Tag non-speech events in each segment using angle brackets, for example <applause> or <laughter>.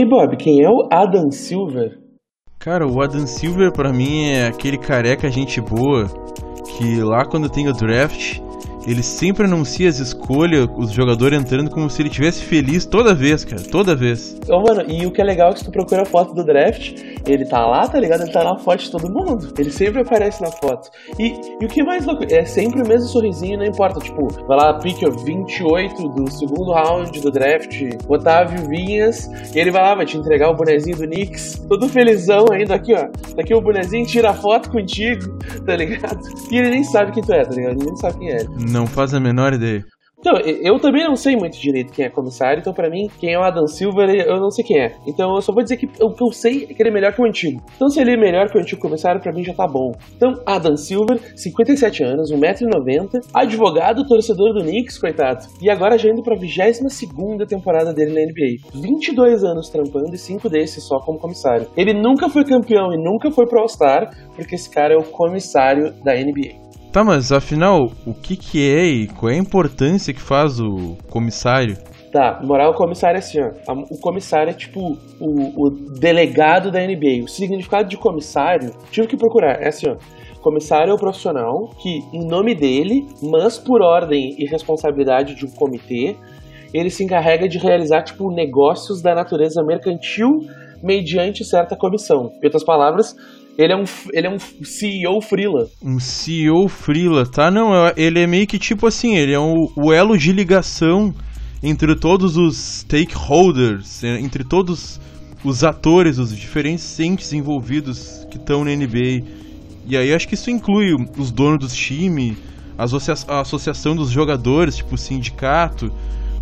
E Bob, quem é o Adam Silver? Cara, o Adam Silver pra mim é aquele careca gente boa que lá quando tem o draft ele sempre anuncia as escolhas, os jogadores entrando como se ele tivesse feliz toda vez, cara, toda vez. Ô, mano, e o que é legal é que se tu procura a foto do draft, ele tá lá, tá ligado? Ele tá na foto de todo mundo. Ele sempre aparece na foto. E, e o que mais louco, é sempre o mesmo sorrisinho, não importa. Tipo, vai lá, pick 28 do segundo round do draft, Otávio Vinhas, e ele vai lá, vai te entregar o bonezinho do Knicks, todo felizão ainda, aqui, ó. Tá aqui o bonezinho, tira a foto contigo, <laughs> tá ligado? E ele nem sabe quem tu é, tá ligado? Ele nem sabe quem é. Não faz a menor ideia. Então, eu também não sei muito direito quem é comissário, então para mim, quem é o Adam Silver, eu não sei quem é. Então eu só vou dizer que o que eu sei é que ele é melhor que o antigo. Então se ele é melhor que o antigo comissário, para mim já tá bom. Então, Adam Silver, 57 anos, 1,90m, advogado, torcedor do Knicks, coitado. E agora já indo pra 22 temporada dele na NBA. 22 anos trampando e 5 desses só como comissário. Ele nunca foi campeão e nunca foi pro All-Star, porque esse cara é o comissário da NBA. Tá, mas afinal, o que que é e qual é a importância que faz o comissário? Tá, moral, o comissário é assim, ó. O comissário é tipo o, o delegado da NBA. O significado de comissário, tive que procurar, é assim, ó. Comissário é o profissional que, em nome dele, mas por ordem e responsabilidade de um comitê, ele se encarrega de realizar, tipo, negócios da natureza mercantil mediante certa comissão. Em outras palavras, ele é um, ele é um CEO frila. Um CEO frila, tá? Não, é, ele é meio que tipo assim, ele é um, o elo de ligação entre todos os stakeholders, entre todos os atores, os diferentes entes envolvidos que estão na NBA. E aí acho que isso inclui os donos dos times, a, associa a associação dos jogadores, tipo o sindicato,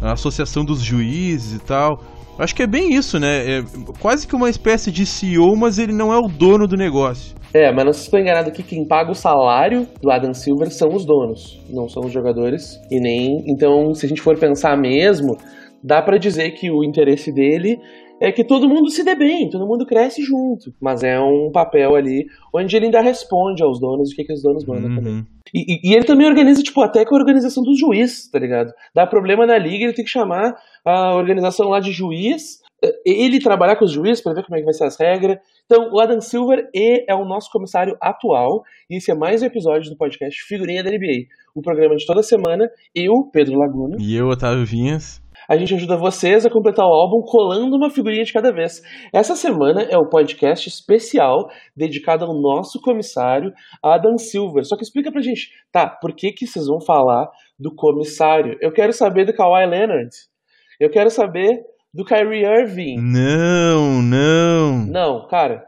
a associação dos juízes e tal. Acho que é bem isso, né? É quase que uma espécie de CEO, mas ele não é o dono do negócio. É, mas não se estou enganado aqui, quem paga o salário do Adam Silver são os donos, não são os jogadores. E nem. Então, se a gente for pensar mesmo, dá para dizer que o interesse dele é que todo mundo se dê bem, todo mundo cresce junto. Mas é um papel ali onde ele ainda responde aos donos o que, que os donos mandam uhum. também. E, e, ele também organiza, tipo, até com a organização dos juízes, tá ligado? Dá problema na liga, ele tem que chamar a organização lá de juiz, eh, ele trabalhar com os juízes para ver como é que vai ser as regras. Então, o Adam Silver é o nosso comissário atual, e esse é mais um episódio do podcast Figurinha da NBA. O programa de toda semana, eu, Pedro Laguna. E eu, Otávio Vinhas a gente ajuda vocês a completar o álbum colando uma figurinha de cada vez. Essa semana é o podcast especial dedicado ao nosso comissário Adam Silver. Só que explica pra gente, tá, por que que vocês vão falar do comissário? Eu quero saber do Kawhi Leonard. Eu quero saber do Kyrie Irving. Não, não. Não, cara,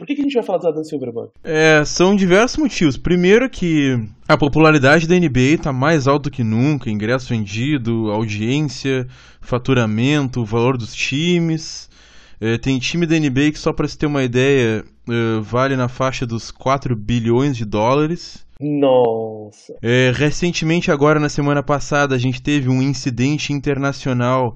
por que, que a gente vai falar do Adam Silver, Bob? É, são diversos motivos. Primeiro que a popularidade da NBA está mais alta do que nunca, ingresso vendido, audiência, faturamento, valor dos times. É, tem time da NBA que, só para se ter uma ideia, é, vale na faixa dos 4 bilhões de dólares. Nossa! É, recentemente, agora na semana passada, a gente teve um incidente internacional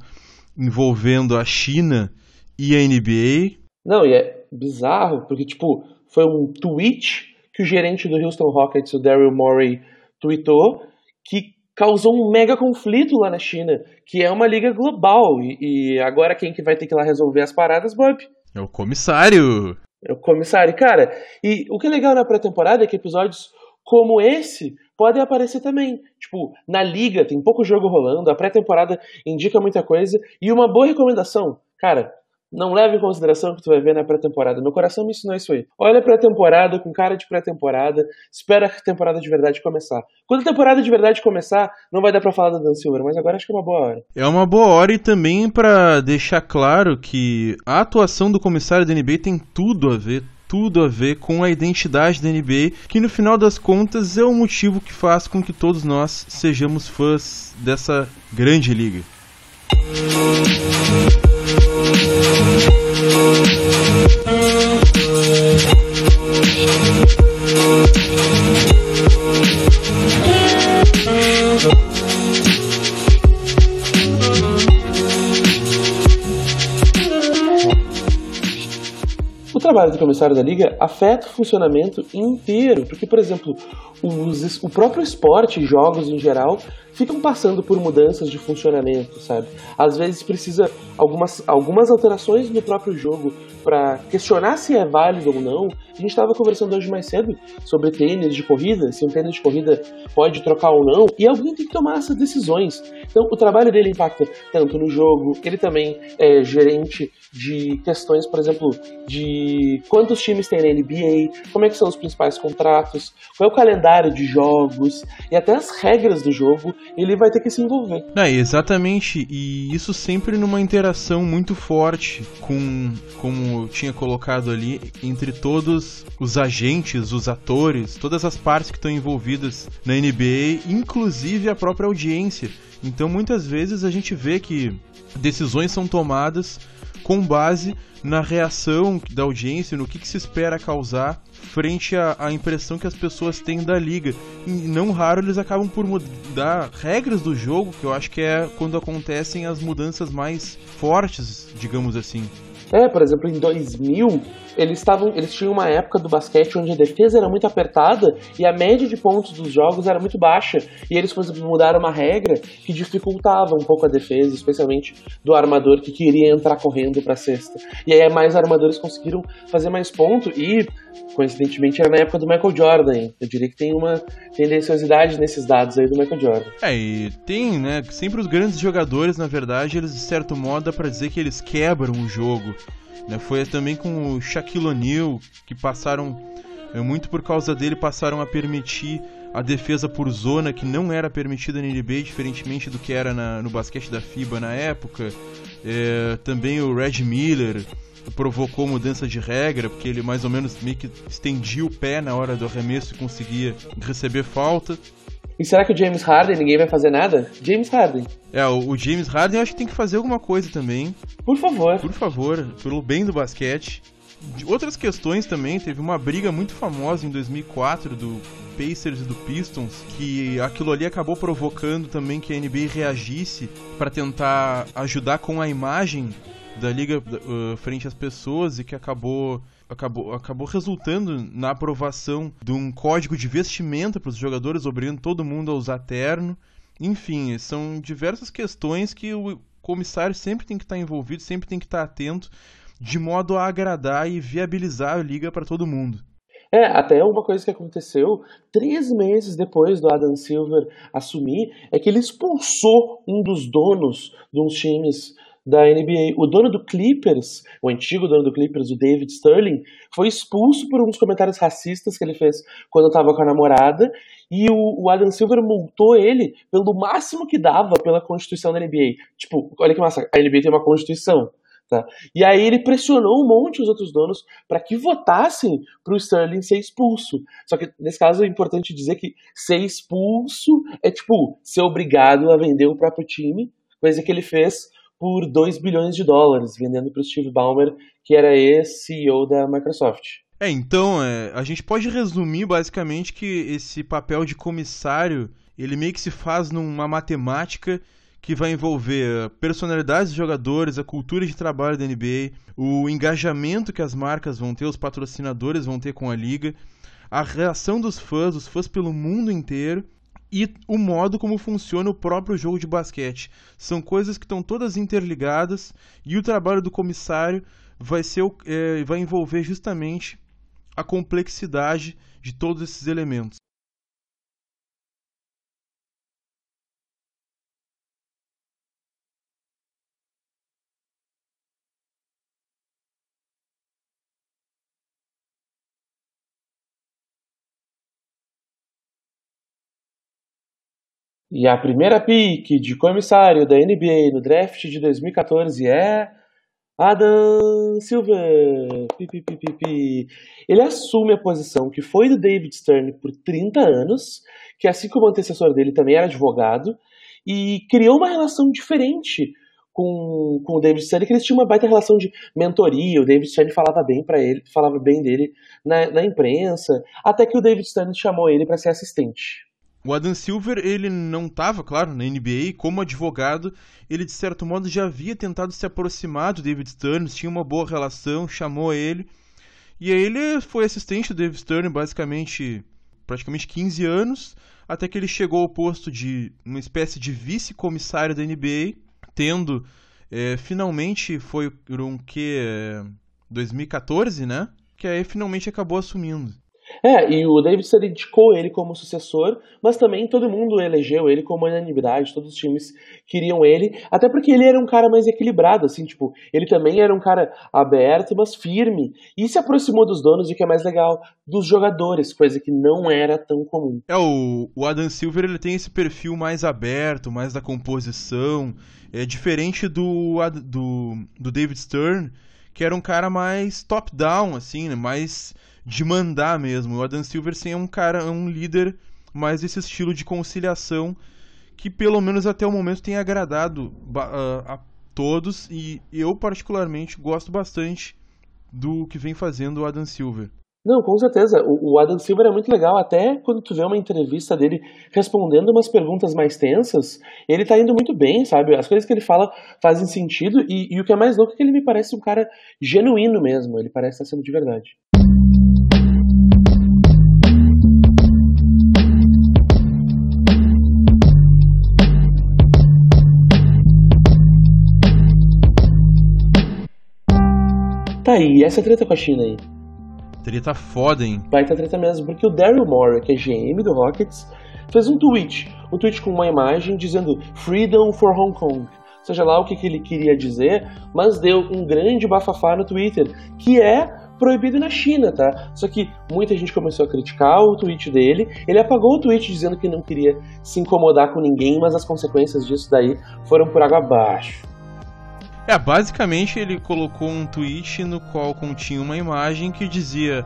envolvendo a China e a NBA. Não, e é, bizarro, porque, tipo, foi um tweet que o gerente do Houston Rockets, o Daryl Morey, tweetou, que causou um mega conflito lá na China, que é uma liga global. E, e, agora quem que vai ter que ir lá resolver as paradas, Bob? É o comissário. É o comissário. Cara, e o que é legal na pré-temporada é que episódios como esse podem aparecer também. Tipo, na liga tem pouco jogo rolando, a pré-temporada indica muita coisa. E uma boa recomendação, cara, não leve em consideração o que tu vai ver na pré-temporada. Meu coração me ensinou isso aí. Olha a pré-temporada com cara de pré-temporada, espera a temporada de verdade começar. Quando a temporada de verdade começar, não vai dar para falar da Dan Silver, mas agora acho que é uma boa hora. É uma boa hora e também para deixar claro que a atuação do comissário da NBA tem tudo a ver, tudo a ver com a identidade da NBA, que no final das contas é o motivo que faz com que todos nós sejamos fãs dessa grande liga. O trabalho do comissário da liga afeta o funcionamento inteiro, porque, por exemplo, os, o próprio esporte, jogos em geral, ficam passando por mudanças de funcionamento, sabe? Às vezes precisa algumas, algumas alterações no próprio jogo para questionar se é válido ou não. A gente estava conversando hoje mais cedo sobre tênis de corrida, se um tênis de corrida pode trocar ou não, e alguém tem que tomar essas decisões. Então, o trabalho dele impacta tanto no jogo, ele também é gerente de questões, por exemplo, de quantos times tem na NBA, como é que são os principais contratos, qual é o calendário de jogos e até as regras do jogo, ele vai ter que se envolver. É, exatamente, e isso sempre numa interação muito forte com, como eu tinha colocado ali, entre todos os agentes, os atores, todas as partes que estão envolvidas na NBA, inclusive a própria audiência. Então muitas vezes a gente vê que decisões são tomadas com base na reação da audiência, no que, que se espera causar frente à, à, impressão que as pessoas têm da liga. E não raro eles acabam por mudar regras do jogo, que eu acho que é quando acontecem as mudanças mais fortes, digamos assim. É, por exemplo, em 2000, eles estavam, eles tinham uma época do basquete onde a defesa era muito apertada e a média de pontos dos jogos era muito baixa. E eles, por exemplo, mudaram uma regra que dificultava um pouco a defesa, especialmente do armador que queria entrar correndo para a cesta. E aí mais armadores conseguiram fazer mais ponto e coincidentemente era na época do Michael Jordan. Eu diria que tem uma tendenciosidade nesses dados aí do Michael Jordan. É, e tem, né, sempre os grandes jogadores, na verdade, eles de certo modo dá para dizer que eles quebram o jogo. Né? Foi também com o Shaquille O'Neal que passaram é, muito por causa dele passaram a permitir a defesa por zona que não era permitida na NBA, diferentemente do que era na, no basquete da FIBA na época. É, também o Red Miller provocou mudança de regra, porque ele mais ou menos meio que estendia o pé na hora do arremesso e conseguia receber falta. E será que o James Harden ninguém vai fazer nada? James Harden. É, o, o James Harden eu acho que tem que fazer alguma coisa também. Por favor. Por favor, pelo bem do basquete. De outras questões também, teve uma briga muito famosa em 2004 do Pacers e do Pistons, que aquilo ali acabou provocando também que a NBA reagisse para tentar ajudar com a imagem da liga uh, frente às pessoas e que acabou acabou, acabou resultando na aprovação de um código de vestimenta para os jogadores, obrigando todo mundo a usar terno. Enfim, são diversas questões que o comissário sempre tem que estar envolvido, sempre tem que estar atento, de modo a agradar e viabilizar a liga para todo mundo. É, até uma coisa que aconteceu três meses depois do Adam Silver assumir é que ele expulsou um dos donos de uns times da NBA. O dono do Clippers, o antigo dono do Clippers, o David Sterling, foi expulso por uns comentários racistas que ele fez quando estava com a namorada. E o, o, Adam Silver multou ele pelo máximo que dava pela Constituição da NBA. Tipo, olha que massa, a NBA tem uma Constituição. Tá? E aí ele pressionou um monte os outros donos para que votassem para o Sterling ser expulso. Só que nesse caso é importante dizer que ser expulso é tipo ser obrigado a vender o próprio time, coisa que ele fez por 2 bilhões de dólares, vendendo para o Steve Ballmer, que era ex-CEO da Microsoft. É, então, é, a gente pode resumir basicamente que esse papel de comissário, ele meio que se faz numa matemática que vai envolver personalidades de jogadores, a cultura de trabalho da NBA, o engajamento que as marcas vão ter, os patrocinadores vão ter com a liga, a reação dos fãs, os fãs pelo mundo inteiro e o modo como funciona o próprio jogo de basquete. São coisas que estão todas interligadas e o trabalho do comissário vai, ser, é, vai envolver justamente a complexidade de todos esses elementos. E a primeira pick de comissário da NBA no draft de 2014 é Adam Silver. Pi, pi, pi, Ele assume a posição que foi do David Stern por 30 anos, que assim como o antecessor dele também era advogado, e criou uma relação diferente com, com o David Stern, que eles tinham uma baita relação de mentoria, o David Stern falava bem para ele, falava bem dele na, na imprensa, até que o David Stern chamou ele para ser assistente. O Adam Silver, ele não estava, claro, na NBA, como advogado, ele de certo modo já havia tentado se aproximar do David Stern, tinha uma boa relação, chamou ele, e aí ele foi assistente do David Stern basicamente, praticamente 15 anos, até que ele chegou ao posto de uma espécie de vice-comissário da NBA, tendo é, finalmente foi um que 2014, né? Que aí finalmente acabou assumindo. É, e o Davidson indicou ele como sucessor, mas também todo mundo elegeu ele como unanimidade, todos os times queriam ele, até porque ele era um cara mais equilibrado, assim, tipo, ele também era um cara aberto, mas firme, e se aproximou dos donos, o que é mais legal, dos jogadores, coisa que não era tão comum. É, o, o Adam Silver, ele tem esse perfil mais aberto, mais da composição, é diferente do, do, do David Stern, que era um cara mais top-down, assim, né, mais de mandar mesmo. O Adam Silverson é um cara, é um líder mais desse estilo de conciliação que pelo menos até o momento tem agradado a, a todos e eu particularmente gosto bastante do que vem fazendo o Adam Silver. Não, com certeza. O, Adam Silver é muito legal. Até quando tu vê uma entrevista dele respondendo umas perguntas mais tensas, ele tá indo muito bem, sabe? As coisas que ele fala fazem sentido. E, e o que é mais louco é que ele me parece um cara genuíno mesmo. Ele parece estar sendo de verdade. Tá aí, essa treta com a China aí. Treta foda, hein? Vai ter treta mesmo, porque o Daryl Morey, que é GM do Rockets, fez um tweet. Um tweet com uma imagem dizendo Freedom for Hong Kong. Seja lá o que, que ele queria dizer, mas deu um grande bafafá no Twitter, que é proibido na China, tá? Só que muita gente começou a criticar o tweet dele. Ele apagou o tweet dizendo que não queria se incomodar com ninguém, mas as consequências disso daí foram por água abaixo. É, basicamente ele colocou um tweet no qual continha uma imagem que dizia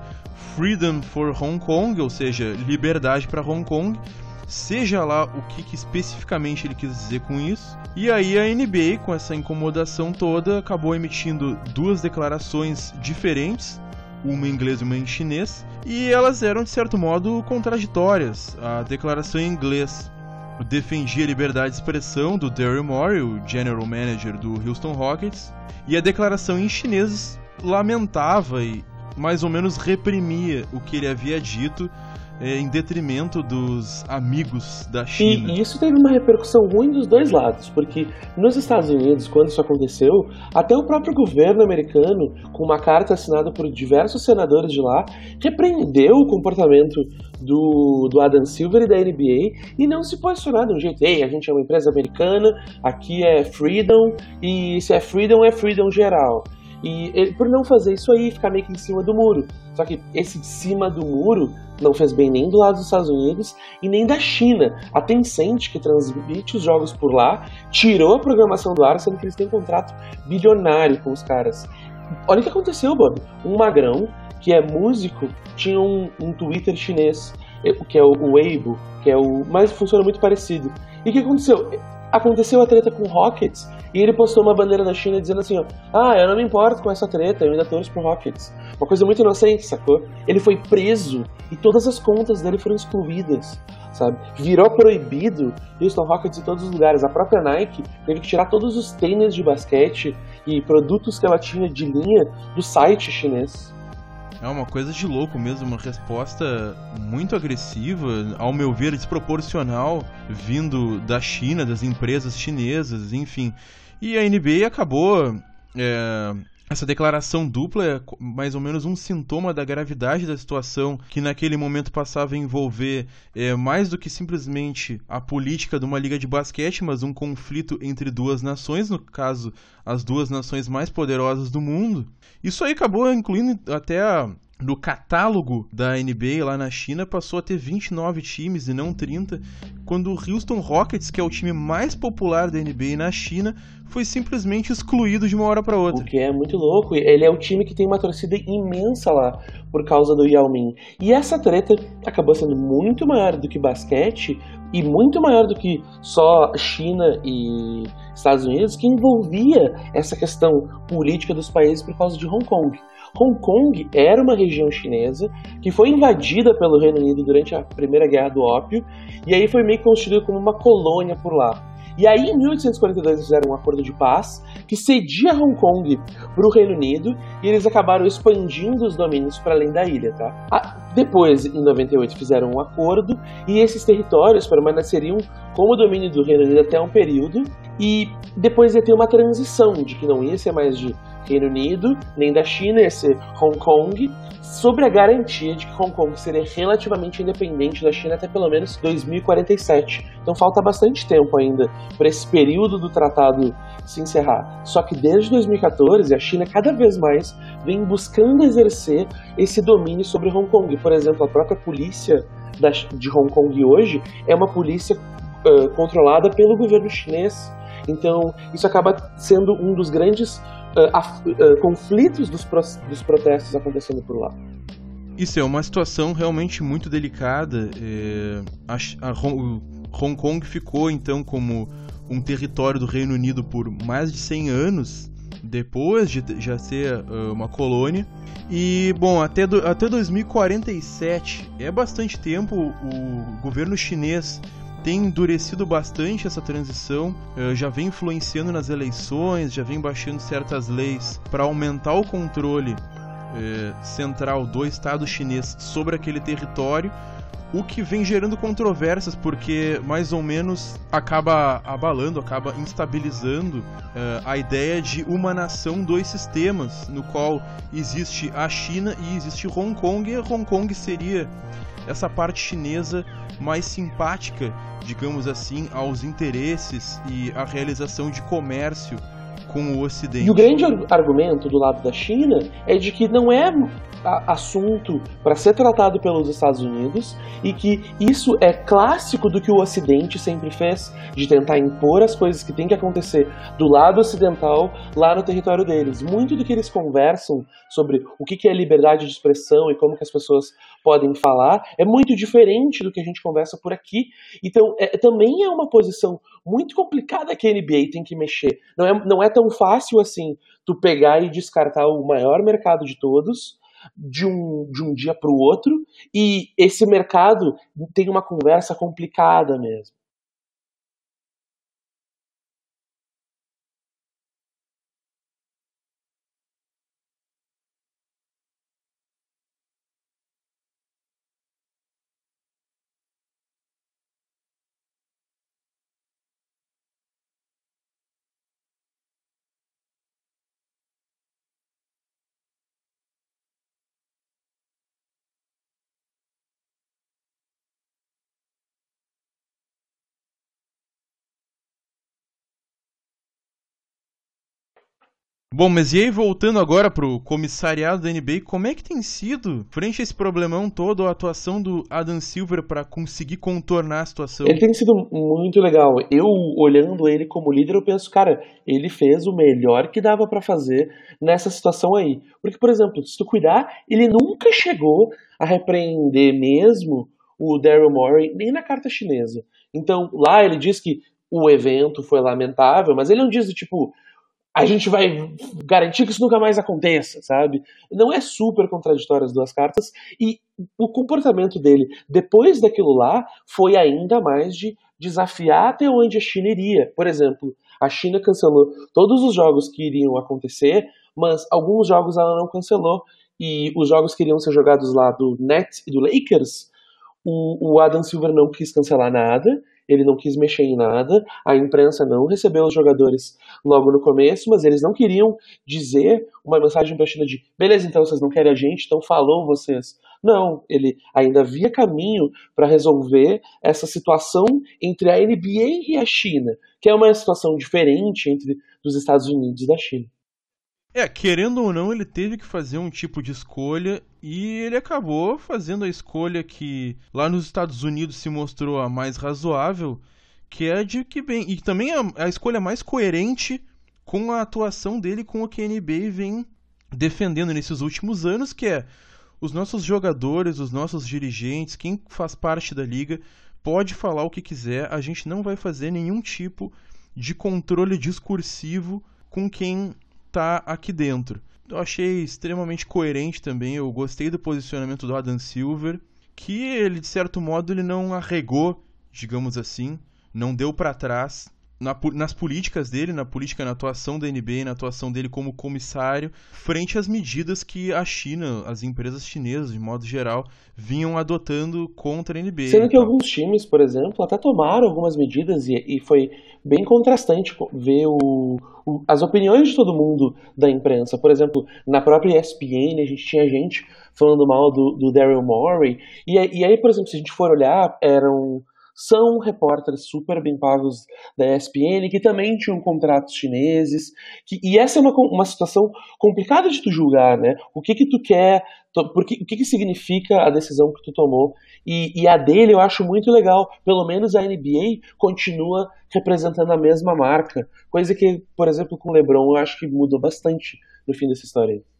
Freedom for Hong Kong, ou seja, liberdade para Hong Kong, seja lá o que, que, especificamente ele quis dizer com isso. E aí a NBA, com essa incomodação toda, acabou emitindo duas declarações diferentes, uma em inglês e uma em chinês, e elas eram de certo modo contraditórias. A declaração em inglês defendia a liberdade de expressão do Daryl Morey, o general manager do Houston Rockets, e a declaração em chinês lamentava e mais ou menos reprimia o que ele havia dito é, em detrimento dos amigos da China. E, isso teve uma repercussão ruim dos dois lados, porque nos Estados Unidos, quando isso aconteceu, até o próprio governo americano, com uma carta assinada por diversos senadores de lá, repreendeu o comportamento do, do Adam Silver e da NBA e não se posicionar de um jeito, ei, a gente é uma empresa americana, aqui é freedom, e se é freedom, é freedom geral. E ele, por não fazer isso aí, ficar meio que em cima do muro. Só que esse de cima do muro não fez bem nem do lado dos Estados Unidos e nem da China. A Tencent, que transmite os jogos por lá, tirou a programação do ar, sendo que eles têm um contrato bilionário com os caras. Olha o que aconteceu, Bob. Um magrão, que é músico, tinha um, um Twitter chinês, eh, que é o Weibo, que é o. Mas funciona muito parecido. E o que aconteceu? Aconteceu a treta com Rockets e ele postou uma bandeira da China dizendo assim, ó, ah, eu não me importo com essa treta, eu ainda torço pro Rockets. Uma coisa muito inocente, sacou? Ele foi preso e todas as contas dele foram excluídas, sabe? Virou proibido Houston Rockets em todos os lugares. A própria Nike teve que tirar todos os tênis de basquete e produtos que ela tinha de linha do site chinês. É uma coisa de louco mesmo, uma resposta muito agressiva, ao meu ver desproporcional, vindo da China, das empresas chinesas, enfim. E a NBA acabou é, essa declaração dupla é mais ou menos um sintoma da gravidade da situação que naquele momento passava a envolver é, mais do que simplesmente a política de uma liga de basquete, mas um conflito entre duas nações, no caso, as duas nações mais poderosas do mundo. Isso aí acabou incluindo até a no catálogo da NBA lá na China passou a ter 29 times e não 30, quando o Houston Rockets, que é o time mais popular da NBA na China, foi simplesmente excluído de uma hora para outra. O que é muito louco. Ele é o time que tem uma torcida imensa lá por causa do Yao Ming. E essa treta acabou sendo muito maior do que basquete e muito maior do que só China e Estados Unidos, que envolvia essa questão política dos países por causa de Hong Kong. Hong Kong era uma região chinesa que foi invadida pelo Reino Unido durante a Primeira Guerra do Ópio e aí foi meio que constituída como uma colônia por lá. E aí, em 1842, fizeram um acordo de paz que cedia Hong Kong para o Reino Unido e eles acabaram expandindo os domínios para além da ilha. Tá? Ah, depois, em 98, fizeram um acordo e esses territórios permaneceriam como domínio do Reino Unido até um período. E depois ia ter uma transição de que não ia ser mais de Reino Unido, nem da China, ia ser Hong Kong, sobre a garantia de que Hong Kong seria relativamente independente da China até pelo menos 2047. Então falta bastante tempo ainda para esse período do tratado se encerrar. Só que desde 2014 a China cada vez mais vem buscando exercer esse domínio sobre Hong Kong. Por exemplo, a própria polícia de Hong Kong hoje é uma polícia controlada pelo governo chinês. Então, isso acaba sendo um dos grandes uh, uh, conflitos dos, pro dos protestos acontecendo por lá. Isso é uma situação realmente muito delicada. É, a, a Hong, Hong Kong ficou então como um território do Reino Unido por mais de 100 anos depois de já ser uh, uma colônia. E, bom, até, do, até 2047 é bastante tempo. O governo chinês tem endurecido bastante essa transição, uh, já vem influenciando nas eleições, já vem baixando certas leis para aumentar o controle uh, central do Estado chinês sobre aquele território o que vem gerando controvérsias, porque mais ou menos acaba abalando, acaba instabilizando uh, a ideia de uma nação, dois sistemas, no qual existe a China e existe Hong Kong, e Hong Kong seria essa parte chinesa mais simpática, digamos assim, aos interesses e à realização de comércio com o Ocidente. E o grande argumento do lado da China é de que não é assunto para ser tratado pelos Estados Unidos e que isso é clássico do que o Ocidente sempre fez, de tentar impor as coisas que tem que acontecer do lado ocidental lá no território deles. Muito do que eles conversam sobre o que é liberdade de expressão e como que as pessoas podem falar é muito diferente do que a gente conversa por aqui. Então, é, também é uma posição muito complicada que a NBA tem que mexer. Não é, não é tão fácil assim tu pegar e descartar o maior mercado de todos de um, de um dia para o outro, e esse mercado tem uma conversa complicada mesmo. Bom, mas e aí voltando agora pro comissariado da NBA, como é que tem sido, frente a esse problemão todo, a atuação do Adam Silver para conseguir contornar a situação? Ele tem sido muito legal. Eu, olhando ele como líder, eu penso, cara, ele fez o melhor que dava para fazer nessa situação aí. Porque, por exemplo, se tu cuidar, ele nunca chegou a repreender mesmo o Daryl Morey, nem na carta chinesa. Então, lá ele diz que o evento foi lamentável, mas ele não diz, tipo, a gente vai garantir que isso nunca mais aconteça, sabe? Não é super contraditório as duas cartas e o comportamento dele depois daquilo lá foi ainda mais de desafiar até onde a China iria. Por exemplo, a China cancelou todos os jogos que iriam acontecer, mas alguns jogos ela não cancelou e os jogos que iriam ser jogados lá do Nets e do Lakers, o, o Adam Silver não quis cancelar nada ele não quis mexer em nada, a imprensa não recebeu os jogadores logo no começo, mas eles não queriam dizer uma mensagem para a China de beleza, então vocês não querem a gente, então falou vocês. Não, ele ainda via caminho para resolver essa situação entre a NBA e a China, que é uma situação diferente entre os Estados Unidos e da China. É, querendo ou não, ele teve que fazer um tipo de escolha e ele acabou fazendo a escolha que lá nos Estados Unidos se mostrou a mais razoável, que é de que bem e também a, a escolha mais coerente com a atuação dele com o que a NBA vem defendendo nesses últimos anos, que é os nossos jogadores, os nossos dirigentes, quem faz parte da liga, pode falar o que quiser, a gente não vai fazer nenhum tipo de controle discursivo com quem tá aqui dentro. Eu achei extremamente coerente também, eu gostei do posicionamento do Adam Silver, que ele de certo modo ele não arregou, digamos assim, não deu para trás na, nas políticas dele, na política, na atuação da NBA, na atuação dele como comissário, frente às medidas que a China, as empresas chinesas, de modo geral, vinham adotando contra a NBA. Sendo que alguns times, por exemplo, até tomaram algumas medidas e, e foi bem contrastante ver o, o, as opiniões de todo mundo da imprensa. Por exemplo, na própria ESPN a gente tinha gente falando mal do, do Daryl Morey, e, e aí, por exemplo, se a gente for olhar, eram são repórteres super bem pagos da ESPN, que também tinham contratos chineses, que, e essa é uma, uma situação complicada de tu julgar, né? O que que tu quer, tu, porque, o que que significa a decisão que tu tomou, e, e a dele eu acho muito legal, pelo menos a NBA continua representando a mesma marca, coisa que, por exemplo, com o LeBron eu acho que mudou bastante no fim dessa história aí.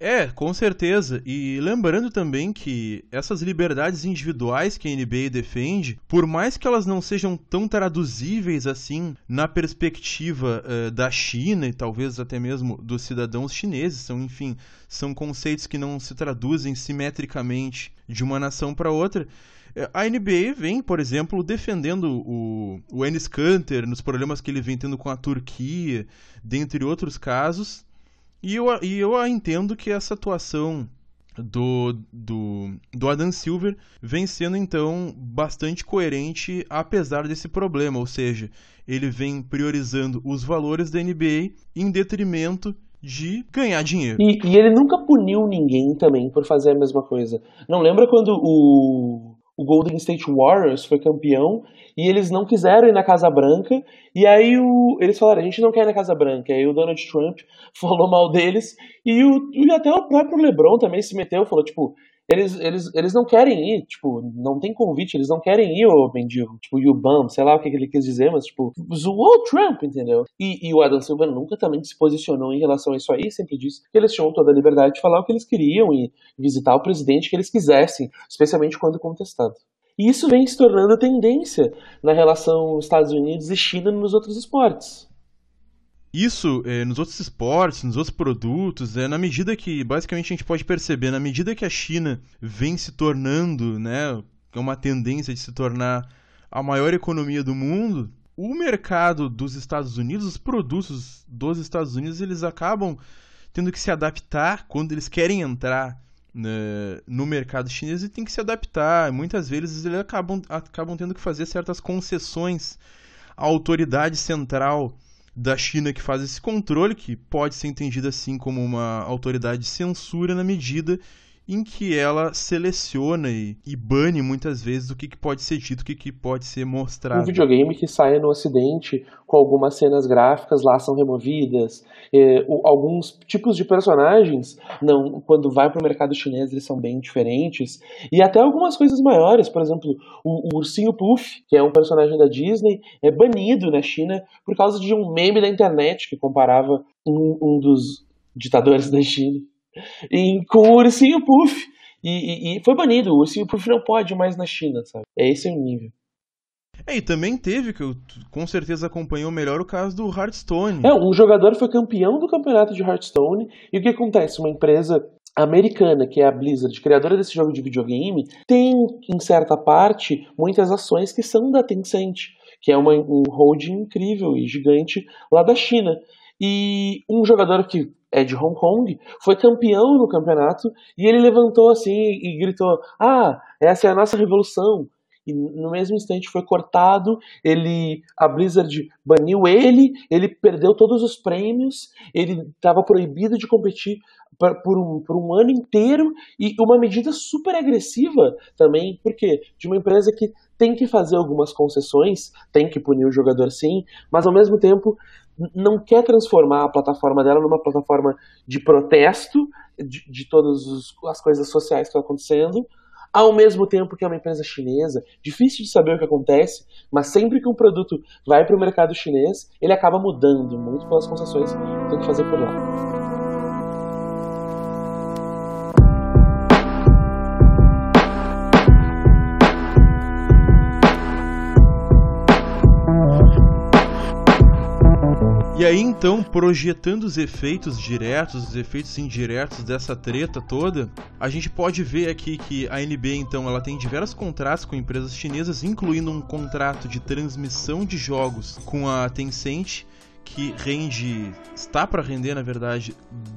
É, com certeza. E lembrando também que essas liberdades individuais que a NBA defende, por mais que elas não sejam tão traduzíveis assim na perspectiva uh, da China e talvez até mesmo dos cidadãos chineses, são, enfim, são conceitos que não se traduzem simetricamente de uma nação para outra. Eh, a NBA vem, por exemplo, defendendo o, o Enes Kanter nos problemas que ele vem tendo com a Turquia, dentre outros casos, e eu, e eu entendo que essa atuação do, do, do Adam Silver vem sendo então bastante coerente apesar desse problema, ou seja, ele vem priorizando os valores da NBA em detrimento de ganhar dinheiro. E, e ele nunca puniu ninguém também por fazer a mesma coisa. Não lembra quando o o Golden State Warriors foi campeão e eles não quiseram ir na Casa Branca. E aí o, eles falaram: a gente não quer ir na Casa Branca. E aí o Donald Trump <laughs> falou mal deles. E, o, e até o próprio LeBron também se meteu, falou: tipo, eles, eles, eles não querem ir, tipo, não tem convite, eles não querem ir, ô mendigo. Tipo, o Bum, sei lá o que ele quis dizer, mas, tipo, zoou o Trump, entendeu? E, e o Adam Silver nunca também se posicionou em relação a isso aí, sempre disse que eles tinham toda a liberdade de falar o que eles queriam e visitar o presidente que eles quisessem, especialmente quando contestado. E isso vem se tornando tendência na relação Estados Unidos e China nos outros esportes. Isso é, nos outros esportes, nos outros produtos, é na medida que, basicamente, a gente pode perceber, na medida que a China vem se tornando, né, é uma tendência de se tornar a maior economia do mundo, o mercado dos Estados Unidos, os produtos dos Estados Unidos, eles acabam tendo que se adaptar quando eles querem entrar no mercado chinês e tem que se adaptar. Muitas vezes eles acabam, acabam tendo que fazer certas concessões à autoridade central da China que faz esse controle, que pode ser entendido assim como uma autoridade de censura na medida em que ela seleciona e, e bane muitas vezes o que, que pode ser dito, o que, que pode ser mostrado. Um videogame que sai no ocidente com algumas cenas gráficas lá são removidas, é, o, alguns tipos de personagens, não, quando vai para o mercado chinês eles são bem diferentes, e até algumas coisas maiores, por exemplo, o, o ursinho Puff, que é um personagem da Disney, é banido na China por causa de um meme da internet que comparava um, um dos ditadores da China e, com o ursinho Puff. E, e, e, foi banido. O ursinho Puff não pode mais na China, sabe? É esse o nível. É, e também teve, que eu com certeza acompanhou melhor, o caso do Hearthstone. É, um jogador foi campeão do campeonato de Hearthstone, e o que acontece? Uma empresa americana, que é a Blizzard, criadora desse jogo de videogame, tem, em certa parte, muitas ações que são da Tencent, que é uma, um holding incrível e gigante lá da China. E um jogador que é de Hong Kong, foi campeão no campeonato e ele levantou assim e gritou: Ah, essa é a nossa revolução. E no mesmo instante foi cortado, ele a Blizzard baniu ele, ele perdeu todos os prêmios, ele estava proibido de competir por um, por um ano inteiro e uma medida super agressiva também, porque de uma empresa que tem que fazer algumas concessões, tem que punir o jogador sim, mas ao mesmo tempo não quer transformar a plataforma dela numa plataforma de protesto de, de todas as coisas sociais que estão acontecendo, ao mesmo tempo que é uma empresa chinesa, difícil de saber o que acontece, mas sempre que um produto vai para o mercado chinês, ele acaba mudando muito pelas concessões que tem que fazer por lá. E aí então, projetando os efeitos diretos, os efeitos indiretos dessa treta toda, a gente pode ver aqui que a NBA então ela tem diversos contratos com empresas chinesas, incluindo um contrato de transmissão de jogos com a Tencent, que rende, está para render na verdade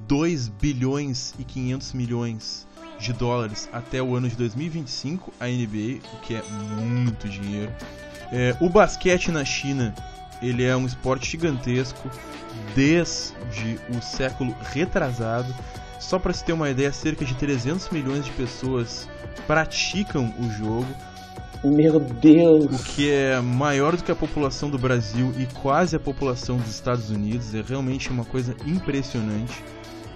2 bilhões e 500 milhões de dólares até o ano de 2025 a NBA, o que é muito dinheiro. É, o basquete na China ele é um esporte gigantesco desde o século retrasado. Só para se ter uma ideia, cerca de 300 milhões de pessoas praticam o jogo. Meu Deus! O que é maior do que a população do Brasil e quase a população dos Estados Unidos. É realmente uma coisa impressionante.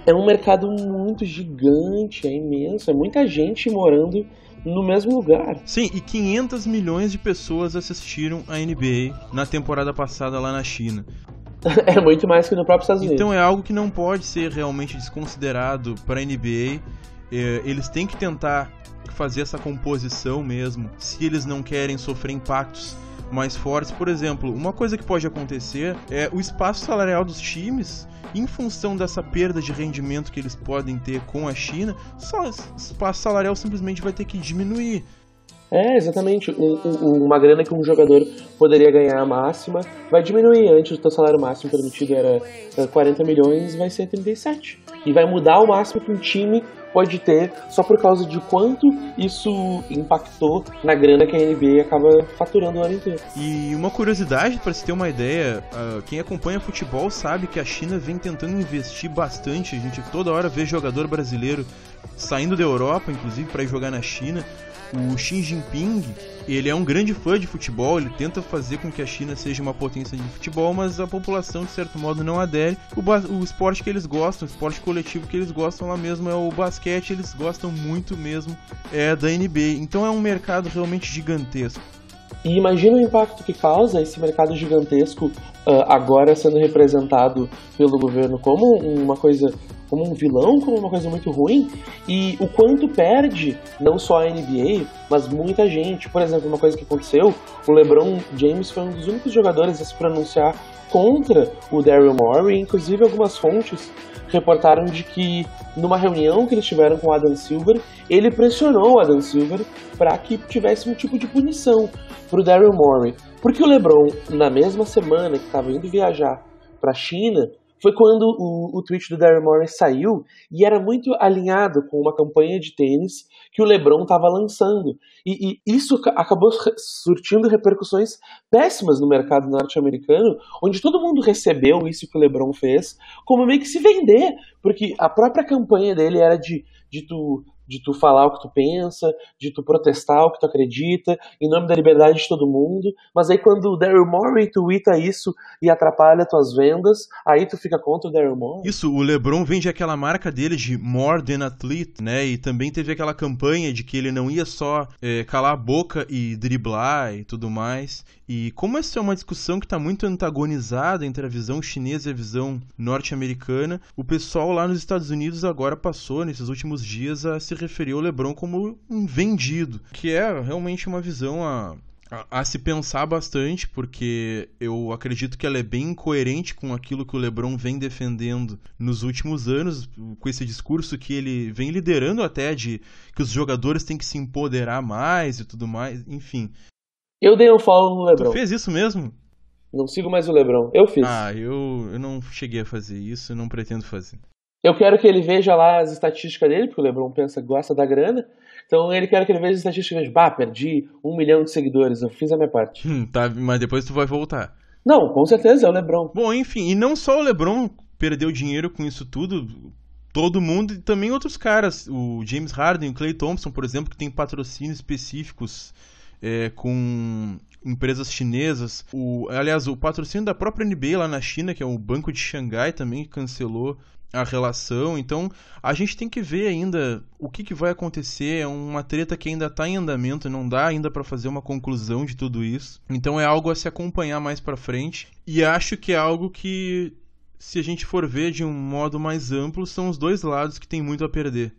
É um mercado muito gigante, é imenso. É muita gente morando no mesmo lugar. Sim, e 500 milhões de pessoas assistiram a NBA na temporada passada lá na China. <laughs> é muito mais que no próprio Estados Unidos. Então é algo que não pode ser realmente desconsiderado para a NBA. É, eles têm que tentar fazer essa composição mesmo, se eles não querem sofrer impactos mais fortes. Por exemplo, uma coisa que pode acontecer é o espaço salarial dos times em função dessa perda de rendimento que eles podem ter com a China, só espaço salarial simplesmente vai ter que diminuir. É, exatamente. Um, um, uma grana que um jogador poderia ganhar máxima vai diminuir. Antes o teu salário máximo permitido era 40 milhões, vai ser 37. E vai mudar o máximo que um time pode ter só por causa de quanto isso impactou na grana que a NBA acaba faturando o ano inteiro. E uma curiosidade, para se ter uma ideia, uh, quem acompanha futebol sabe que a China vem tentando investir bastante. A gente toda hora vê jogador brasileiro saindo da Europa, inclusive, para ir jogar na China. O Xi Jinping, ele é um grande fã de futebol, ele tenta fazer com que a China seja uma potência de futebol, mas a população, de certo modo, não adere. O, o esporte que eles gostam, o esporte coletivo que eles gostam lá mesmo é o basquete, eles gostam muito mesmo é da NBA. Então é um mercado realmente gigantesco. E imagina o impacto que causa esse mercado gigantesco uh, agora sendo representado pelo governo como uma coisa como um vilão, como uma coisa muito ruim, e o quanto perde não só a NBA, mas muita gente. Por exemplo, uma coisa que aconteceu, o LeBron James foi um dos únicos jogadores a se pronunciar contra o Daryl Morey, inclusive algumas fontes reportaram de que numa reunião que eles tiveram com o Adam Silver, ele pressionou o Adam Silver para que tivesse um tipo de punição para o Daryl Morey. Porque o LeBron, na mesma semana que estava indo viajar para a China, foi quando o, o tweet do Daryl Morey saiu e era muito alinhado com uma campanha de tênis que o LeBron estava lançando. E, e, isso acabou surtindo repercussões péssimas no mercado norte-americano, onde todo mundo recebeu isso que o LeBron fez como meio que se vender, porque a própria campanha dele era de, de tu de tu falar o que tu pensa, de tu protestar o que tu acredita, em nome da liberdade de todo mundo, mas aí quando o Daryl Morey twitta isso e atrapalha tuas vendas, aí tu fica contra o Daryl Morey. Isso, o LeBron vende aquela marca dele de More Than Athlete, né, e também teve aquela campanha de que ele não ia só é, calar a boca e driblar e tudo mais, e como essa é uma discussão que está muito antagonizada entre a visão chinesa e a visão norte-americana, o pessoal lá nos Estados Unidos agora passou, nesses últimos dias, a se referir ao LeBron como um vendido, que é realmente uma visão a, a, a, se pensar bastante, porque eu acredito que ela é bem coerente com aquilo que o LeBron vem defendendo nos últimos anos, com esse discurso que ele vem liderando até de que os jogadores têm que se empoderar mais e tudo mais, enfim. Eu dei um follow no Lebron. Tu fez isso mesmo? Não sigo mais o Lebron. Eu fiz. Ah, eu, eu não cheguei a fazer isso, eu não pretendo fazer. Eu quero que ele veja lá as estatísticas dele, porque o Lebron pensa gosta da grana. Então ele quer que ele veja as estatísticas e veja, bah, perdi um milhão de seguidores, eu fiz a minha parte. Hum, tá, mas depois tu vai voltar. Não, com certeza, é o Lebron. Bom, enfim, e não só o Lebron perdeu dinheiro com isso tudo, todo mundo e também outros caras. O James Harden, o Clay Thompson, por exemplo, que tem patrocínios específicos é, com empresas chinesas. O, aliás, o patrocínio da própria NBA lá na China, que é o Banco de Xangai, também cancelou a relação. Então, a gente tem que ver ainda o que, que vai acontecer. É uma treta que ainda está em andamento, não dá ainda para fazer uma conclusão de tudo isso. Então, é algo a se acompanhar mais para frente. E acho que é algo que, se a gente for ver de um modo mais amplo, são os dois lados que tem muito a perder.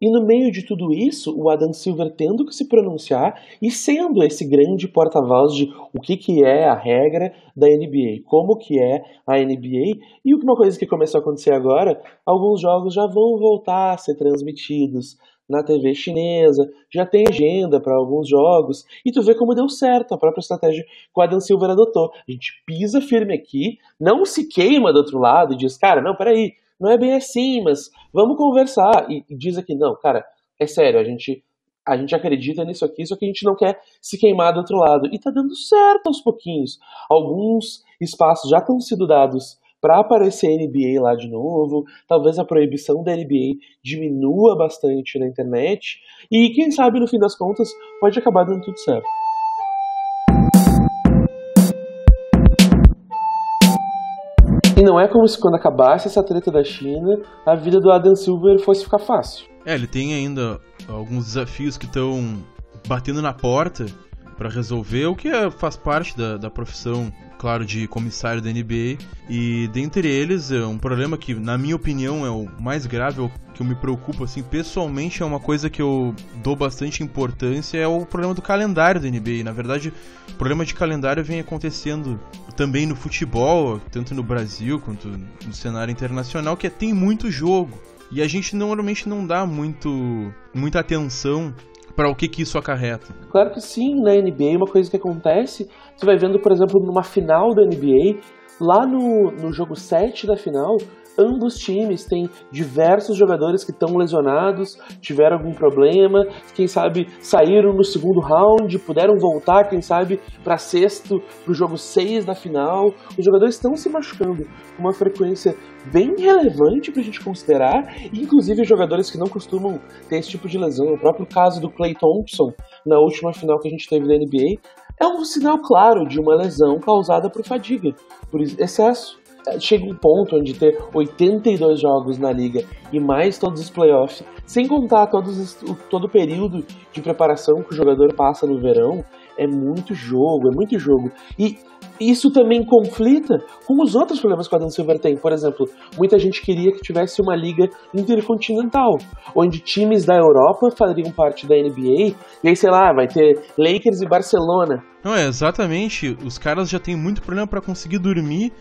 E no meio de tudo isso, o Adam Silver tendo que se pronunciar e sendo esse grande porta-voz de o que, que é a regra da NBA, como que é a NBA. E uma coisa que começou a acontecer agora, alguns jogos já vão voltar a ser transmitidos na TV chinesa, já tem agenda para alguns jogos, e tu vê como deu certo a própria estratégia que o Adam Silver adotou. A gente pisa firme aqui, não se queima do outro lado e diz, cara, não, peraí, não é bem assim, mas vamos conversar. E, e diz aqui, não, cara, é sério, a gente, a gente acredita nisso aqui, só que a gente não quer se queimar do outro lado. E tá dando certo aos pouquinhos. Alguns espaços já estão sido dados para aparecer a NBA lá de novo, talvez a proibição da NBA diminua bastante na internet, e quem sabe no fim das contas pode acabar dando tudo certo. E não é como se quando acabasse essa treta da China, a vida do Adam Silver fosse ficar fácil. É, ele tem ainda alguns desafios que estão batendo na porta para resolver, o que é, faz parte da, da profissão, claro, de comissário da NBA. E dentre eles, é um problema que, na minha opinião, é o mais grave, é o que eu me preocupo, assim, pessoalmente, é uma coisa que eu dou bastante importância, é o problema do calendário da NBA. Na verdade, o problema de calendário vem acontecendo também no futebol, tanto no Brasil quanto no cenário internacional, que é, tem muito jogo. E a gente normalmente não dá muito, muita atenção para o que, que isso acarreta? Claro que sim, na NBA, uma coisa que acontece, você vai vendo, por exemplo, numa final da NBA, lá no, no jogo 7 da final, ambos times têm diversos jogadores que estão lesionados, tiveram algum problema, quem sabe saíram no segundo round, puderam voltar, quem sabe, para sexto, para o jogo 6 da final. Os jogadores estão se machucando com uma frequência bem relevante para a gente considerar, inclusive jogadores que não costumam ter esse tipo de lesão. O próprio caso do Clay Thompson, na última final que a gente teve da NBA, é um sinal claro de uma lesão causada por fadiga, por excesso chega um ponto onde ter 82 jogos na liga e mais todos os playoffs, sem contar todos os, todo o período de preparação que o jogador passa no verão, é muito jogo, é muito jogo. E isso também conflita com os outros problemas que o Adam Silver tem. Por exemplo, muita gente queria que tivesse uma liga intercontinental, onde times da Europa fariam parte da NBA, e aí, sei lá, vai ter Lakers e Barcelona. Não, é exatamente. Os caras já têm muito problema para conseguir dormir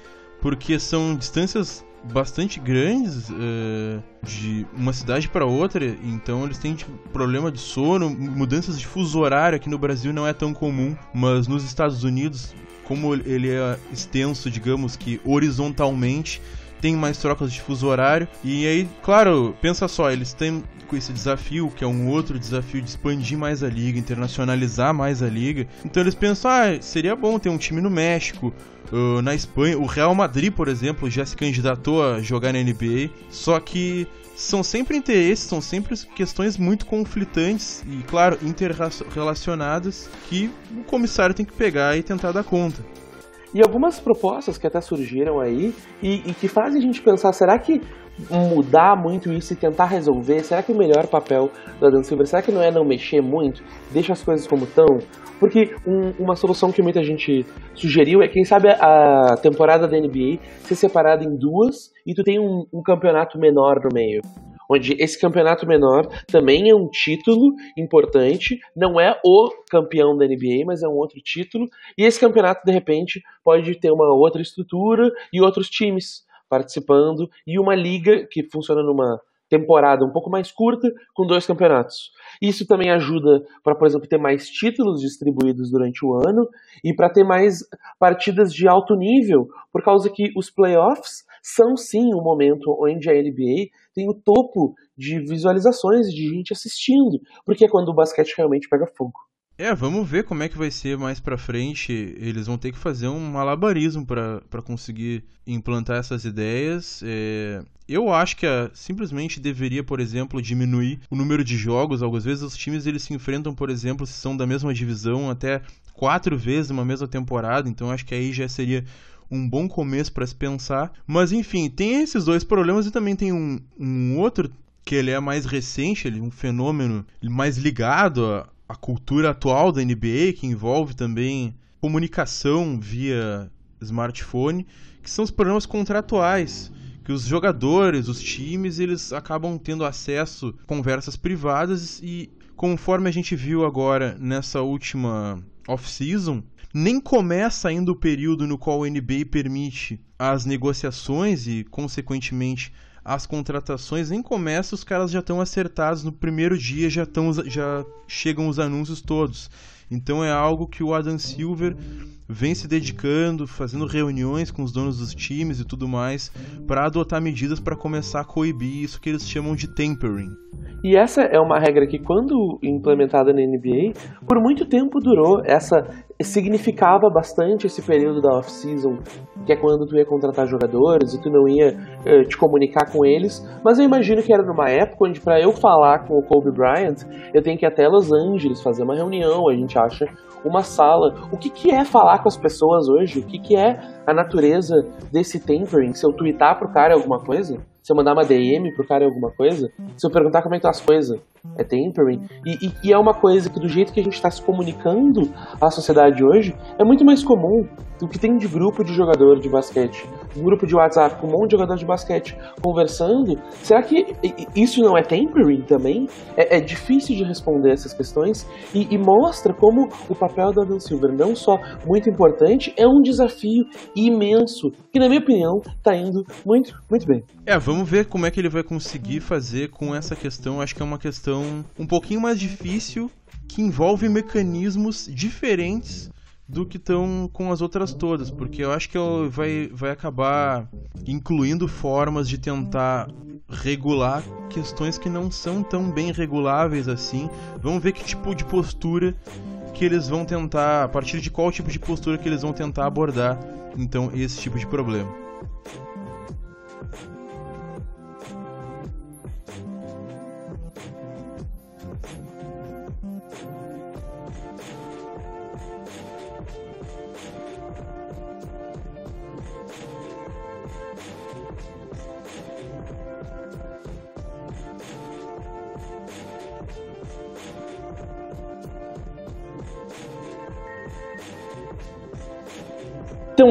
porque são distâncias bastante grandes uh, de uma cidade para outra, então eles têm tipo, problema de sono, mudanças de fuso horário aqui no Brasil não é tão comum, mas nos Estados Unidos, como ele é extenso, digamos que horizontalmente, tem mais trocas de fuso horário. E aí, claro, pensa só, eles têm com esse desafio, que é um outro desafio de expandir mais a liga, internacionalizar mais a liga. Então eles pensam, ah, seria bom ter um time no México, Uh, na Espanha, o Real Madrid, por exemplo, já se candidatou a jogar na NBA, só que são sempre interesses, são sempre questões muito conflitantes e, claro, interrelacionadas que o comissário tem que pegar e tentar dar conta. E algumas propostas que até surgiram aí e, e que fazem a gente pensar, será que mudar muito isso e tentar resolver, será que o melhor papel do Adam Silver, será que não é não mexer muito, deixa as coisas como estão? Porque um, uma solução que muita gente sugeriu é, quem sabe, a temporada da NBA ser separada em duas e tu tem um, um campeonato menor no meio onde esse campeonato menor também é um título importante, não é o campeão da NBA, mas é um outro título, e esse campeonato de repente pode ter uma outra estrutura e outros times participando e uma liga que funciona numa temporada um pouco mais curta com dois campeonatos. Isso também ajuda para, por exemplo, ter mais títulos distribuídos durante o ano e para ter mais partidas de alto nível, por causa que os playoffs são sim um momento onde a NBA tem o topo de visualizações de gente assistindo, porque é quando o basquete realmente pega fogo. É, vamos ver como é que vai ser mais pra frente. Eles vão ter que fazer um malabarismo para conseguir implantar essas ideias. É, eu acho que a, simplesmente deveria, por exemplo, diminuir o número de jogos. Algumas vezes os times eles se enfrentam, por exemplo, se são da mesma divisão, até quatro vezes numa mesma temporada. Então acho que aí já seria um bom começo para se pensar. Mas enfim, tem esses dois problemas e também tem um, um outro que ele é mais recente, ele é um fenômeno mais ligado a a cultura atual da NBA, que envolve também comunicação via smartphone, que são os problemas contratuais. que os jogadores, os times, eles acabam tendo acesso a conversas privadas e conforme a gente viu agora nessa última off-season, nem começa ainda o período no qual o NBA permite as negociações e, consequentemente, as contratações nem começa, os caras já estão acertados no primeiro dia, já, tão, já chegam os anúncios todos. Então é algo que o Adam Silver vem se dedicando, fazendo reuniões com os donos dos times e tudo mais, para adotar medidas para começar a coibir isso que eles chamam de tempering. E essa é uma regra que, quando implementada na NBA, por muito tempo durou. Essa significava bastante esse período da off-season, que é quando tu ia contratar jogadores e tu não ia uh, te comunicar com eles. Mas eu imagino que era numa época onde, para eu falar com o Kobe Bryant, eu tenho que ir até Los Angeles fazer uma reunião. A gente acha uma sala. O que, que é falar com as pessoas hoje? O que, que é a natureza desse tempering? Se eu twittar pro cara alguma coisa? Se eu mandar uma DM pro cara alguma coisa? Se eu perguntar como é que tá as coisas? É tempering? E, e, e é uma coisa que, do jeito que a gente está se comunicando à sociedade hoje, é muito mais comum do que tem de grupo de jogador de basquete. Um grupo de WhatsApp com um monte de jogador de basquete conversando. Será que isso não é tempering também? É, é difícil de responder essas questões e, e, mostra como o papel da Dan Silver, não só muito importante, é um desafio imenso, que, na minha opinião, está indo muito, muito bem. É, vamos ver como é que ele vai conseguir fazer com essa questão. Acho que é uma questão um pouquinho mais difícil, que envolve mecanismos diferentes do que estão com as outras todas, porque eu acho que vai, vai acabar incluindo formas de tentar regular questões que não são tão bem reguláveis assim. Vamos ver que tipo de postura que eles vão tentar, a partir de qual tipo de postura que eles vão tentar abordar então esse tipo de problema.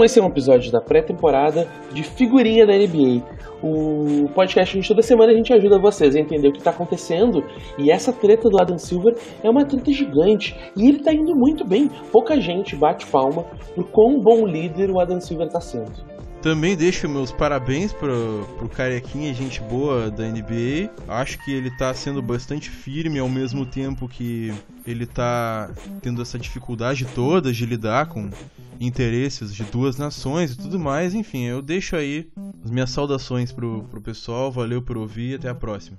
Esse é um episódio da pré-temporada de figurinha da NBA. O podcast gente, toda semana a gente ajuda vocês a entender o que está acontecendo. E essa treta do Adam Silver é uma treta gigante. E ele está indo muito bem. Pouca gente bate palma por quão bom líder o Adam Silver está sendo. Também deixo meus parabéns pro, pro Carequinha, gente boa da NBA. Acho que ele tá sendo bastante firme ao mesmo tempo que ele tá tendo essa dificuldade toda de lidar com interesses de duas nações e tudo mais. Enfim, eu deixo aí as minhas saudações pro, pro pessoal. Valeu por ouvir e até a próxima.